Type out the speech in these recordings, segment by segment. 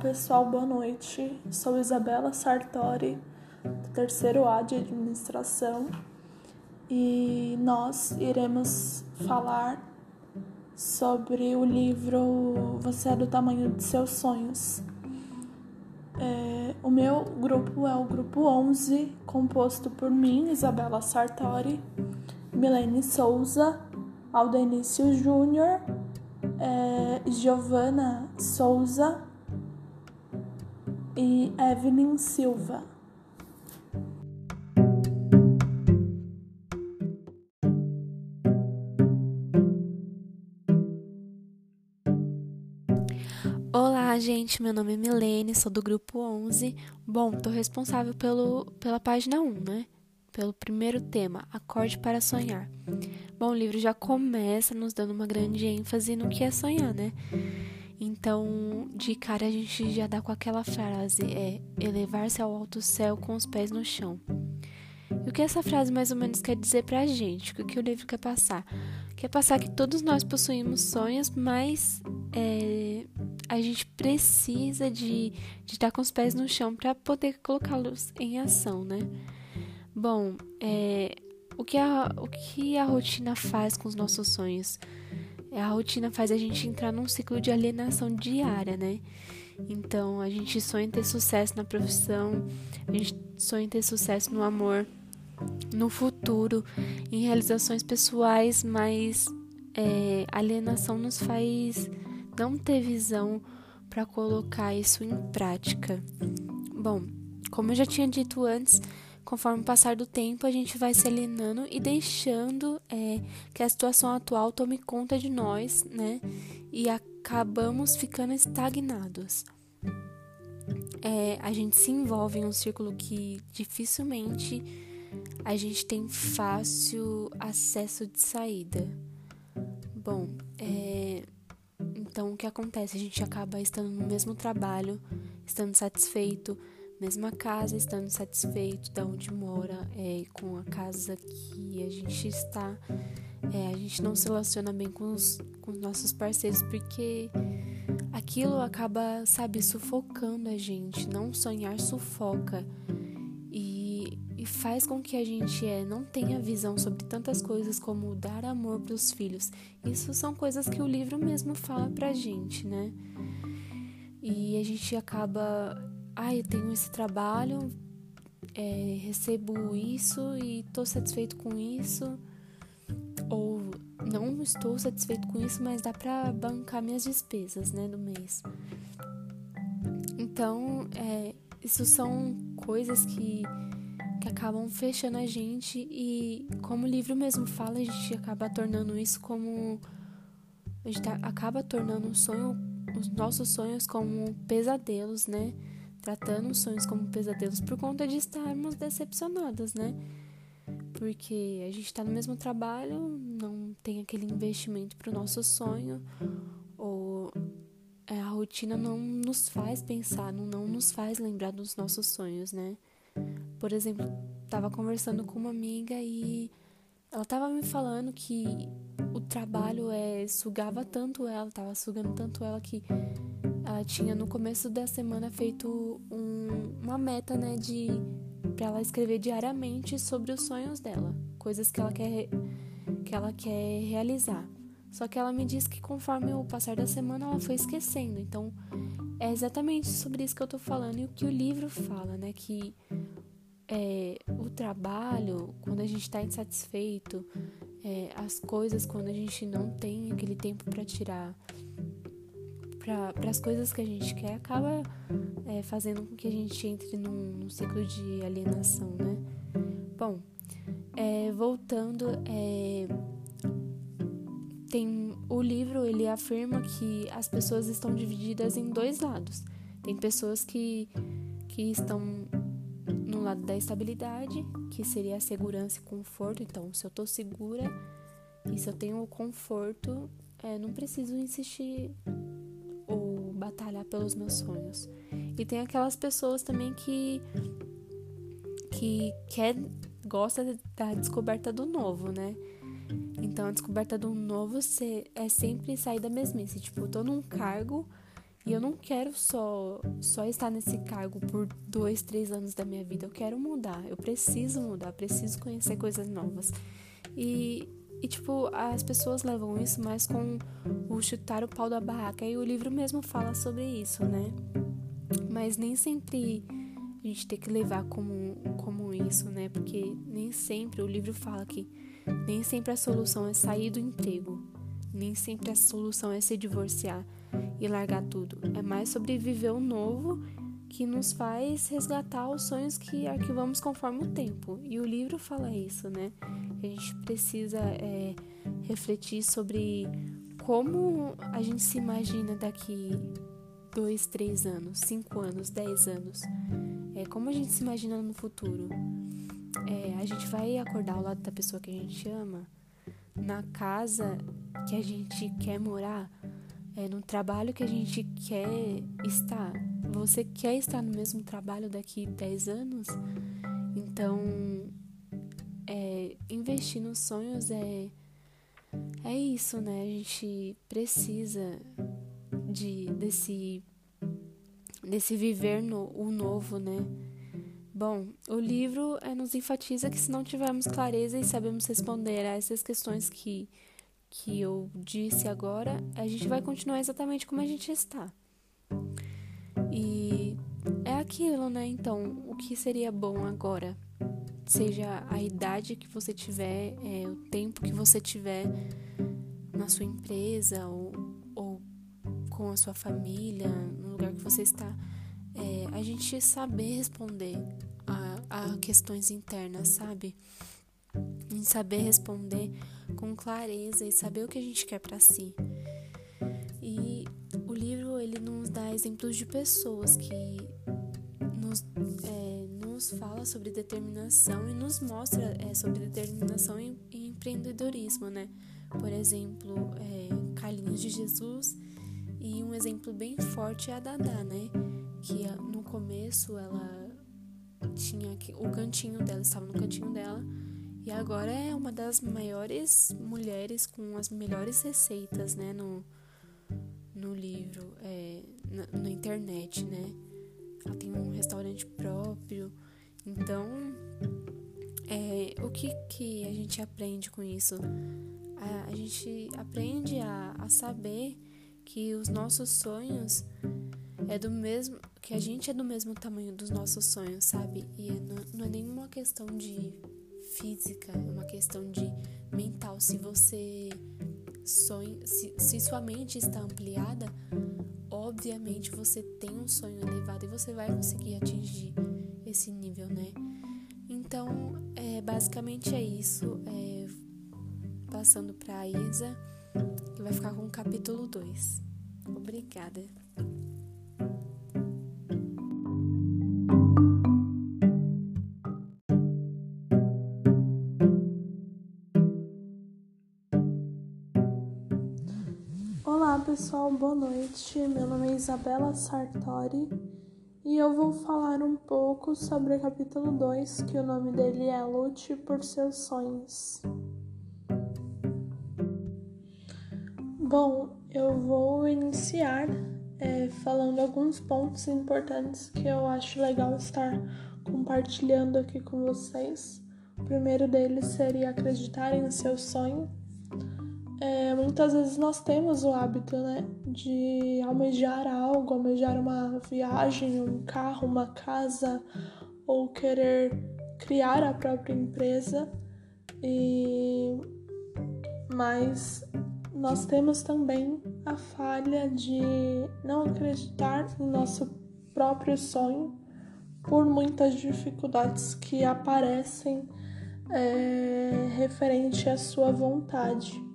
pessoal, boa noite. Sou Isabela Sartori, do terceiro A de Administração, e nós iremos falar sobre o livro Você é do Tamanho de Seus Sonhos. É, o meu grupo é o grupo 11, composto por mim, Isabela Sartori, Milene Souza, Aldenício Júnior, é, Giovana Souza e Evelyn Silva. Olá, gente. Meu nome é Milene, sou do grupo 11. Bom, tô responsável pelo, pela página 1, né? Pelo primeiro tema, Acorde para Sonhar. Bom, o livro já começa nos dando uma grande ênfase no que é sonhar, né? Então, de cara a gente já dá com aquela frase, é elevar-se ao alto céu com os pés no chão. E o que essa frase mais ou menos quer dizer pra gente? O que o livro quer passar? Quer passar que todos nós possuímos sonhos, mas é, a gente precisa de, de estar com os pés no chão para poder colocá-los em ação, né? Bom, é, o, que a, o que a rotina faz com os nossos sonhos? A rotina faz a gente entrar num ciclo de alienação diária, né? Então, a gente sonha em ter sucesso na profissão, a gente sonha em ter sucesso no amor, no futuro, em realizações pessoais, mas é, alienação nos faz não ter visão para colocar isso em prática. Bom, como eu já tinha dito antes, conforme o passar do tempo, a gente vai se alienando e deixando é, que a situação atual tome conta de nós, né? E acabamos ficando estagnados. É, a gente se envolve em um círculo que dificilmente a gente tem fácil acesso de saída. Bom, é, então o que acontece? A gente acaba estando no mesmo trabalho, estando satisfeito mesma casa, estando satisfeito da onde mora, é, com a casa que a gente está. É, a gente não se relaciona bem com os, com os nossos parceiros porque aquilo acaba, sabe, sufocando a gente. Não sonhar sufoca e, e faz com que a gente é, não tenha visão sobre tantas coisas como dar amor para os filhos. Isso são coisas que o livro mesmo fala pra gente, né? E a gente acaba ah, eu tenho esse trabalho, é, recebo isso e estou satisfeito com isso, ou não estou satisfeito com isso, mas dá para bancar minhas despesas, né, do mês. Então, é, isso são coisas que, que acabam fechando a gente e, como o livro mesmo fala, a gente acaba tornando isso como a gente acaba tornando um sonho, os nossos sonhos como pesadelos, né? Tratando os sonhos como pesadelos por conta de estarmos decepcionadas, né? Porque a gente está no mesmo trabalho, não tem aquele investimento para o nosso sonho, ou é, a rotina não nos faz pensar, não, não nos faz lembrar dos nossos sonhos, né? Por exemplo, estava conversando com uma amiga e ela estava me falando que o trabalho é sugava tanto ela, estava sugando tanto ela que ela tinha no começo da semana feito um, uma meta, né, de para ela escrever diariamente sobre os sonhos dela, coisas que ela quer que ela quer realizar. Só que ela me disse que conforme o passar da semana ela foi esquecendo. Então, é exatamente sobre isso que eu tô falando e o que o livro fala, né, que é, o trabalho, quando a gente está insatisfeito, é, as coisas quando a gente não tem aquele tempo para tirar para as coisas que a gente quer acaba é, fazendo com que a gente entre num, num ciclo de alienação, né? Bom, é, voltando, é, tem o livro ele afirma que as pessoas estão divididas em dois lados. Tem pessoas que, que estão no lado da estabilidade, que seria a segurança e conforto. Então, se eu estou segura e se eu tenho o conforto, é, não preciso insistir pelos meus sonhos. E tem aquelas pessoas também que que quer gosta da descoberta do novo, né? Então a descoberta do novo é sempre sair da mesmice. Tipo, eu tô num cargo E eu não quero só, só estar nesse cargo por dois, três anos da minha vida. Eu quero mudar. Eu preciso mudar. Preciso conhecer coisas novas. E, e tipo, as pessoas levam isso mais com o chutar o pau da barraca. E o livro mesmo fala sobre isso, né? Mas nem sempre a gente tem que levar como, como isso, né? Porque nem sempre o livro fala que nem sempre a solução é sair do emprego. Nem sempre a solução é se divorciar e largar tudo. É mais sobre viver o novo que nos faz resgatar os sonhos que arquivamos conforme o tempo. E o livro fala isso, né? A gente precisa é, refletir sobre como a gente se imagina daqui dois, três anos, cinco anos, dez anos. É, como a gente se imagina no futuro. É, a gente vai acordar ao lado da pessoa que a gente ama, na casa que a gente quer morar, é, no trabalho que a gente quer estar. Você quer estar no mesmo trabalho daqui 10 anos? Então, é, investir nos sonhos é, é isso, né? A gente precisa de, desse, desse viver no, o novo, né? Bom, o livro é, nos enfatiza que se não tivermos clareza e sabemos responder a essas questões que que eu disse agora, a gente vai continuar exatamente como a gente está. E é aquilo, né? Então, o que seria bom agora? Seja a idade que você tiver, é, o tempo que você tiver na sua empresa ou, ou com a sua família, no lugar que você está, é, a gente saber responder a, a questões internas, sabe? em saber responder com clareza e saber o que a gente quer para si. E o livro ele nos dá exemplos de pessoas que nos, é, nos fala sobre determinação e nos mostra é, sobre determinação e, e, empreendedorismo, né? Por exemplo, é, Carlinhos de Jesus e um exemplo bem forte é a Dada, né? Que no começo ela tinha o cantinho dela, estava no cantinho dela e agora é uma das maiores mulheres com as melhores receitas, né, no, no livro, é, na, na internet, né? Ela tem um restaurante próprio. Então, é, o que, que a gente aprende com isso? A, a gente aprende a, a saber que os nossos sonhos é do mesmo que a gente é do mesmo tamanho dos nossos sonhos, sabe? E não, não é nenhuma questão de física, é uma questão de mental. Se você sonha, se, se sua mente está ampliada, obviamente você tem um sonho elevado e você vai conseguir atingir esse nível, né? Então, é, basicamente é isso. É, passando para a Isa, que vai ficar com o capítulo 2. Obrigada. pessoal, boa noite. Meu nome é Isabela Sartori e eu vou falar um pouco sobre o capítulo 2, que o nome dele é Lute por seus sonhos. Bom, eu vou iniciar é, falando alguns pontos importantes que eu acho legal estar compartilhando aqui com vocês. O primeiro deles seria acreditar em seu sonho é, muitas vezes nós temos o hábito, né, de almejar algo, almejar uma viagem, um carro, uma casa, ou querer criar a própria empresa. E mas nós temos também a falha de não acreditar no nosso próprio sonho por muitas dificuldades que aparecem é, referente à sua vontade.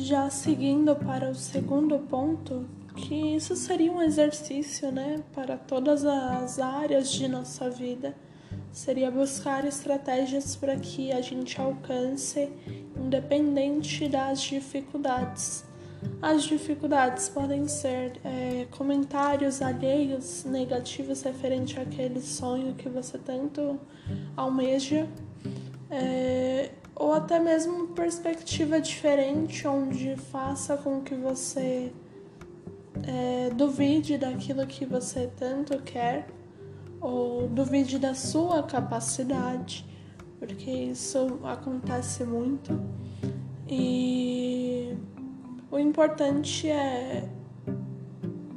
Já seguindo para o segundo ponto, que isso seria um exercício, né, para todas as áreas de nossa vida, seria buscar estratégias para que a gente alcance, independente das dificuldades. As dificuldades podem ser é, comentários alheios negativos referente àquele sonho que você tanto almeja, é, ou até mesmo perspectiva diferente, onde faça com que você é, duvide daquilo que você tanto quer ou duvide da sua capacidade, porque isso acontece muito. E o importante é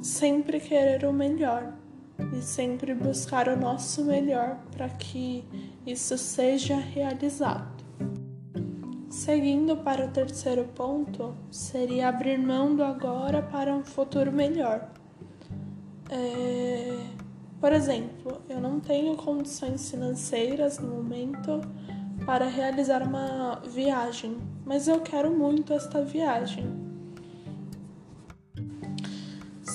sempre querer o melhor e sempre buscar o nosso melhor para que isso seja realizado. Seguindo para o terceiro ponto, seria abrir mão do agora para um futuro melhor. É... Por exemplo, eu não tenho condições financeiras no momento para realizar uma viagem, mas eu quero muito esta viagem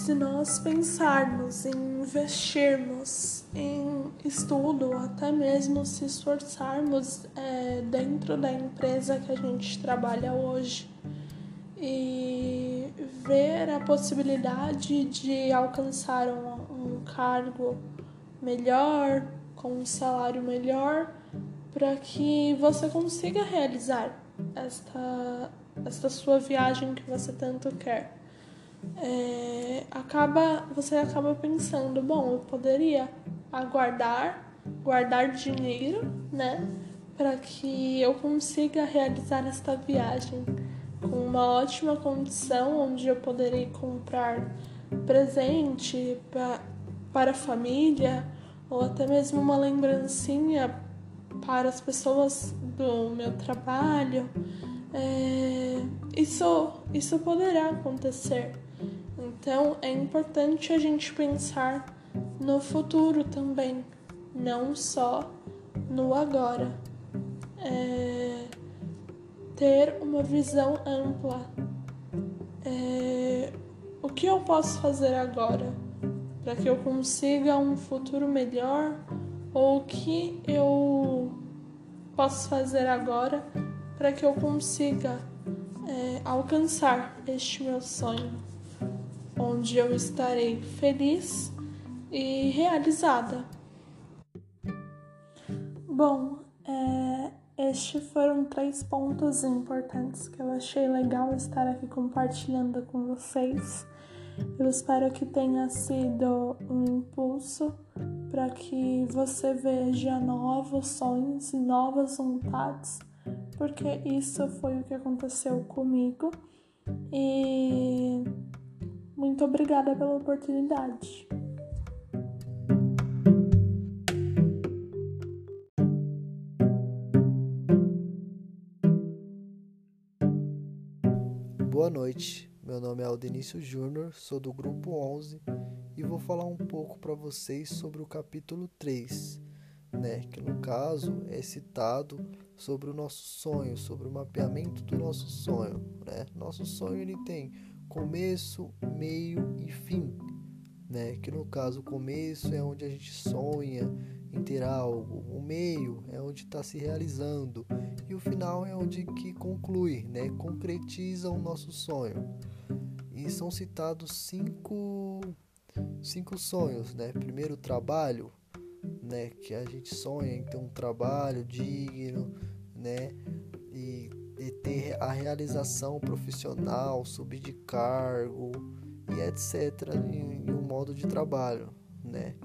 se nós pensarmos em investirmos em estudo, até mesmo se esforçarmos é, dentro da empresa que a gente trabalha hoje. E ver a possibilidade de alcançar um, um cargo melhor, com um salário melhor, para que você consiga realizar esta, esta sua viagem que você tanto quer é, acaba você acaba pensando, bom, eu poderia aguardar, guardar dinheiro, né, para que eu consiga realizar esta viagem com uma ótima condição, onde eu poderei comprar presente pra, para a família ou até mesmo uma lembrancinha para as pessoas do meu trabalho. É, isso, isso poderá acontecer. Então é importante a gente pensar no futuro também, não só no agora. É, ter uma visão ampla. É, o que eu posso fazer agora para que eu consiga um futuro melhor? Ou o que eu posso fazer agora para que eu consiga é, alcançar este meu sonho? Onde eu estarei feliz e realizada. Bom, é, estes foram três pontos importantes que eu achei legal estar aqui compartilhando com vocês. Eu espero que tenha sido um impulso para que você veja novos sonhos e novas vontades, porque isso foi o que aconteceu comigo. E muito obrigada pela oportunidade. Boa noite, meu nome é Aldenício Júnior, sou do grupo 11 e vou falar um pouco para vocês sobre o capítulo 3, né, que no caso é citado sobre o nosso sonho, sobre o mapeamento do nosso sonho, né? Nosso sonho ele tem começo, meio e fim, né? Que no caso o começo é onde a gente sonha em ter algo, o meio é onde está se realizando e o final é onde que conclui, né? Concretiza o nosso sonho. E são citados cinco cinco sonhos, né? Primeiro o trabalho, né? Que a gente sonha em ter um trabalho digno, né? E e ter a realização profissional, subir de cargo e etc. em, em um modo de trabalho, né?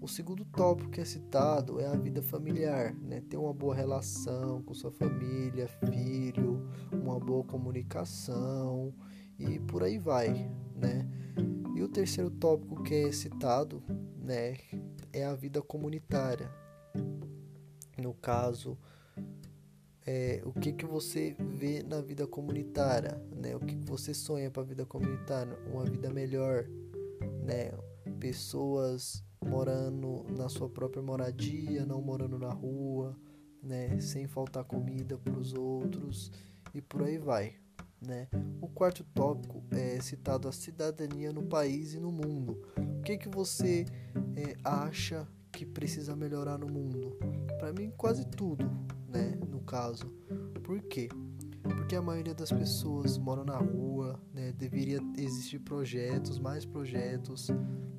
O segundo tópico que é citado é a vida familiar, né? Ter uma boa relação com sua família, filho, uma boa comunicação e por aí vai, né? E o terceiro tópico que é citado, né, é a vida comunitária. No caso, é, o que, que você vê na vida comunitária, né? O que, que você sonha para a vida comunitária, uma vida melhor, né? Pessoas morando na sua própria moradia, não morando na rua, né? Sem faltar comida para os outros e por aí vai, né? O quarto tópico é citado a cidadania no país e no mundo. O que que você é, acha que precisa melhorar no mundo? Para mim, quase tudo, né? Caso. Por quê? Porque a maioria das pessoas moram na rua, né? Deveria existir projetos, mais projetos,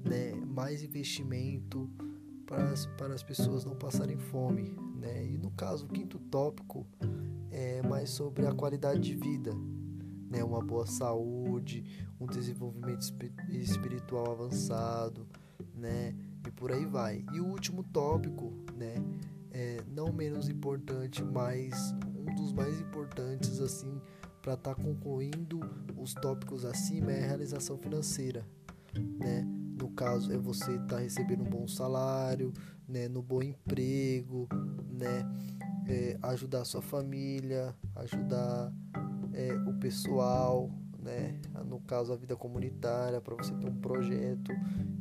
né? Mais investimento para as, para as pessoas não passarem fome, né? E no caso, o quinto tópico é mais sobre a qualidade de vida, né, uma boa saúde, um desenvolvimento espiritual avançado, né, e por aí vai. E o último tópico, menos importante, mas um dos mais importantes assim para estar tá concluindo os tópicos acima é a realização financeira, né? No caso é você estar tá recebendo um bom salário, né, no bom emprego, né, é, ajudar a sua família, ajudar é, o pessoal, né, no caso a vida comunitária, para você ter um projeto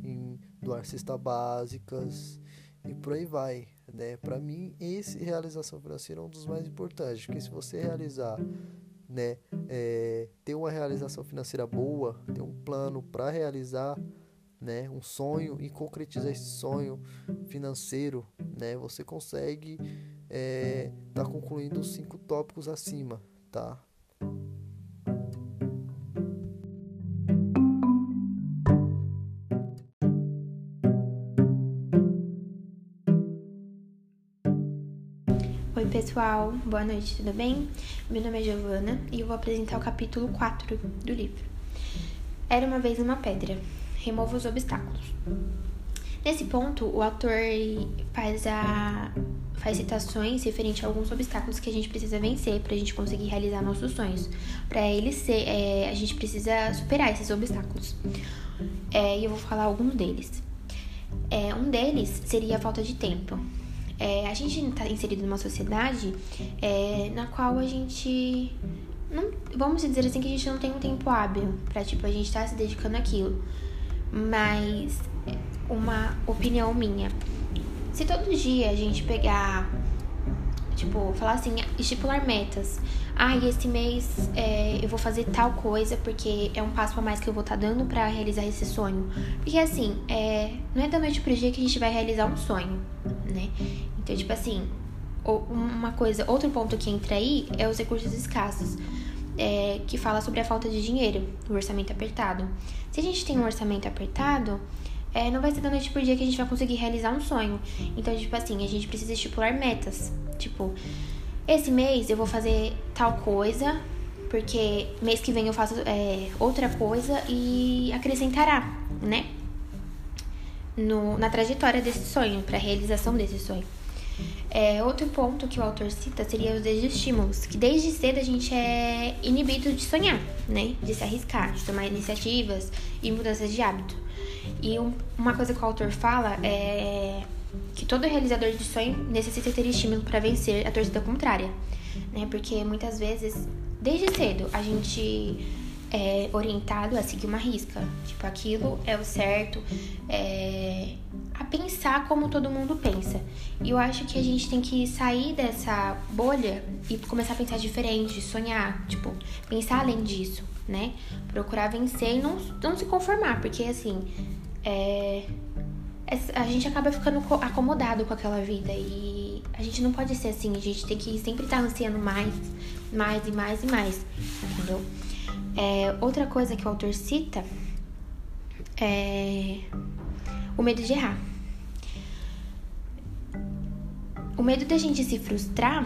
em doar cestas básicas e por aí vai, né? Para mim, esse realização financeira é um dos mais importantes, porque se você realizar, né, é, ter uma realização financeira boa, ter um plano para realizar, né, um sonho e concretizar esse sonho financeiro, né, você consegue é, tá concluindo os cinco tópicos acima, tá? Pessoal, boa noite, tudo bem? Meu nome é Giovana e eu vou apresentar o capítulo 4 do livro. Era uma vez uma pedra, remova os obstáculos. Nesse ponto, o autor faz a faz citações referente a alguns obstáculos que a gente precisa vencer para a gente conseguir realizar nossos sonhos. Para ele ser, é, a gente precisa superar esses obstáculos. É, e eu vou falar alguns deles. É, um deles seria a falta de tempo. É, a gente está inserido numa sociedade é, na qual a gente não, vamos dizer assim que a gente não tem um tempo hábil para tipo a gente estar tá se dedicando àquilo. Mas uma opinião minha. Se todo dia a gente pegar, tipo, falar assim, estipular metas. Ah, e esse mês é, eu vou fazer tal coisa porque é um passo a mais que eu vou estar tá dando para realizar esse sonho. Porque assim, é, não é da noite pro dia que a gente vai realizar um sonho, né? Então, tipo assim, uma coisa, outro ponto que entra aí é os recursos escassos. É, que fala sobre a falta de dinheiro, o orçamento apertado. Se a gente tem um orçamento apertado, é, não vai ser da noite por dia que a gente vai conseguir realizar um sonho. Então, tipo assim, a gente precisa estipular metas. Tipo, esse mês eu vou fazer tal coisa, porque mês que vem eu faço é, outra coisa e acrescentará, né? No, na trajetória desse sonho, para realização desse sonho. É, outro ponto que o autor cita seria os desestímulos, que desde cedo a gente é inibido de sonhar, né? De se arriscar, de tomar iniciativas e mudanças de hábito. E um, uma coisa que o autor fala é que todo realizador de sonho necessita ter estímulo para vencer a torcida contrária, né? Porque muitas vezes, desde cedo, a gente é orientado a seguir uma risca. Tipo, aquilo é o certo, é, a pensar como todo mundo pensa. E eu acho que a gente tem que sair dessa bolha e começar a pensar diferente, sonhar, tipo, pensar além disso, né? Procurar vencer e não, não se conformar, porque assim, é, é, a gente acaba ficando acomodado com aquela vida e a gente não pode ser assim, a gente tem que sempre estar ansiando mais, mais e mais e mais, entendeu? É, outra coisa que o autor cita é o medo de errar. O medo da gente se frustrar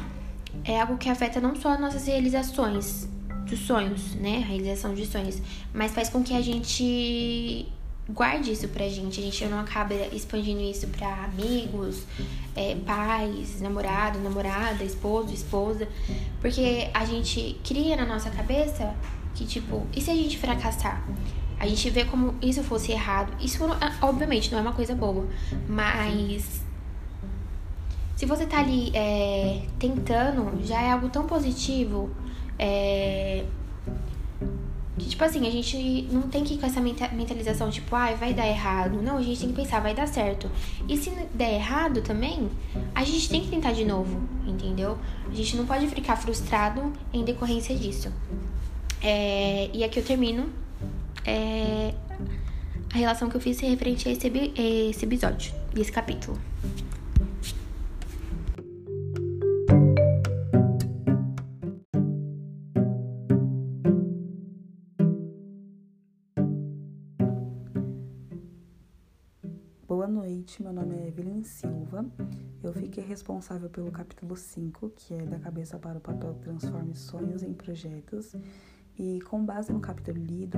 é algo que afeta não só nossas realizações dos sonhos, né? A realização de sonhos, mas faz com que a gente guarde isso pra gente, a gente não acaba expandindo isso pra amigos, é, pais, namorado, namorada, esposo, esposa, porque a gente cria na nossa cabeça que, tipo, e se a gente fracassar? A gente vê como isso fosse errado. Isso, obviamente, não é uma coisa boa. Mas. Se você tá ali é, tentando, já é algo tão positivo. É, que, tipo assim, a gente não tem que ir com essa mentalização, tipo, ai, ah, vai dar errado. Não, a gente tem que pensar, vai dar certo. E se der errado também, a gente tem que tentar de novo, entendeu? A gente não pode ficar frustrado em decorrência disso. É, e aqui eu termino é, a relação que eu fiz referente a esse, esse episódio e esse capítulo. Boa noite, meu nome é Evelyn Silva. Eu fiquei responsável pelo capítulo 5, que é da cabeça para o papel Transforme Sonhos em Projetos E com base no capítulo lido,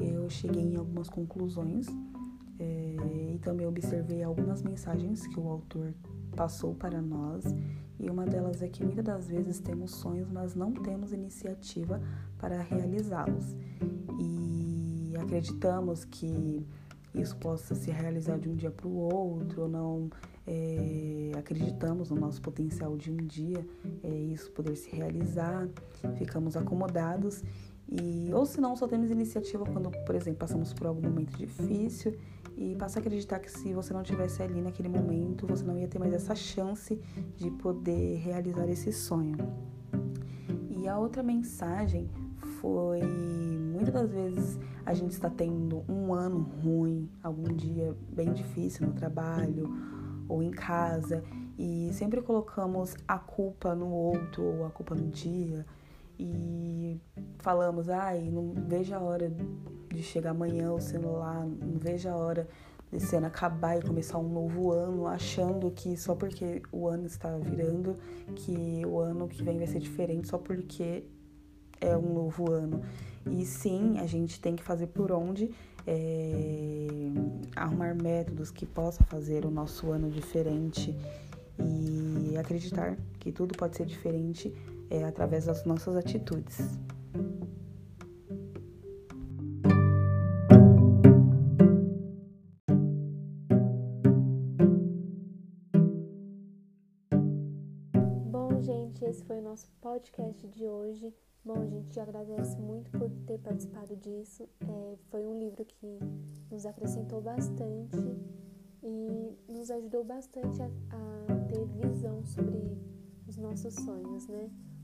eu cheguei em algumas conclusões é, e também observei algumas mensagens que o autor passou para nós. E uma delas é que muitas das vezes temos sonhos, mas não temos iniciativa para realizá-los. E acreditamos que isso possa se realizar de um dia para o outro, ou não é, acreditamos no nosso potencial de um dia é, isso poder se realizar, ficamos acomodados e ou se não só temos iniciativa quando, por exemplo, passamos por algum momento difícil e passa a acreditar que se você não tivesse ali naquele momento, você não ia ter mais essa chance de poder realizar esse sonho. E a outra mensagem foi muitas das vezes a gente está tendo um ano ruim, algum dia bem difícil no trabalho ou em casa e sempre colocamos a culpa no outro ou a culpa no dia e falamos, ai, não vejo a hora de chegar amanhã o celular, não vejo a hora desse ano acabar e começar um novo ano, achando que só porque o ano está virando, que o ano que vem vai ser diferente, só porque é um novo ano. E sim, a gente tem que fazer por onde é, arrumar métodos que possa fazer o nosso ano diferente e acreditar que tudo pode ser diferente é, através das nossas atitudes. Bom, gente, esse foi o nosso podcast de hoje. Bom, gente agradece muito por ter participado disso. É, foi um livro que nos acrescentou bastante e nos ajudou bastante a, a ter visão sobre os nossos sonhos, né?